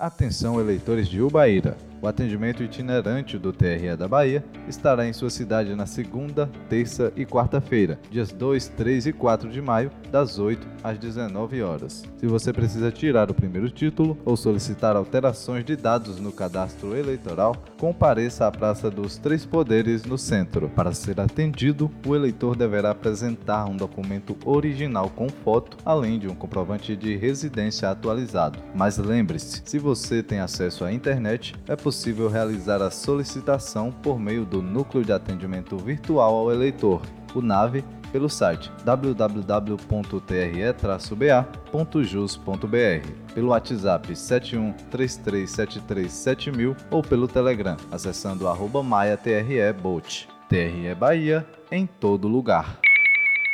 Atenção, eleitores de Ubaíra! O atendimento itinerante do TRE da Bahia estará em sua cidade na segunda, terça e quarta-feira, dias 2, 3 e 4 de maio, das 8 às 19 horas. Se você precisa tirar o primeiro título ou solicitar alterações de dados no cadastro eleitoral, compareça à Praça dos Três Poderes no centro. Para ser atendido, o eleitor deverá apresentar um documento original com foto, além de um comprovante de residência atualizado. Mas lembre-se, se você tem acesso à internet, é possível realizar a solicitação por meio do Núcleo de Atendimento Virtual ao Eleitor, o NAVE, pelo site www.tre-ba.jus.br, pelo WhatsApp 7133737000 ou pelo Telegram, acessando arroba maia. TRE Bahia em todo lugar.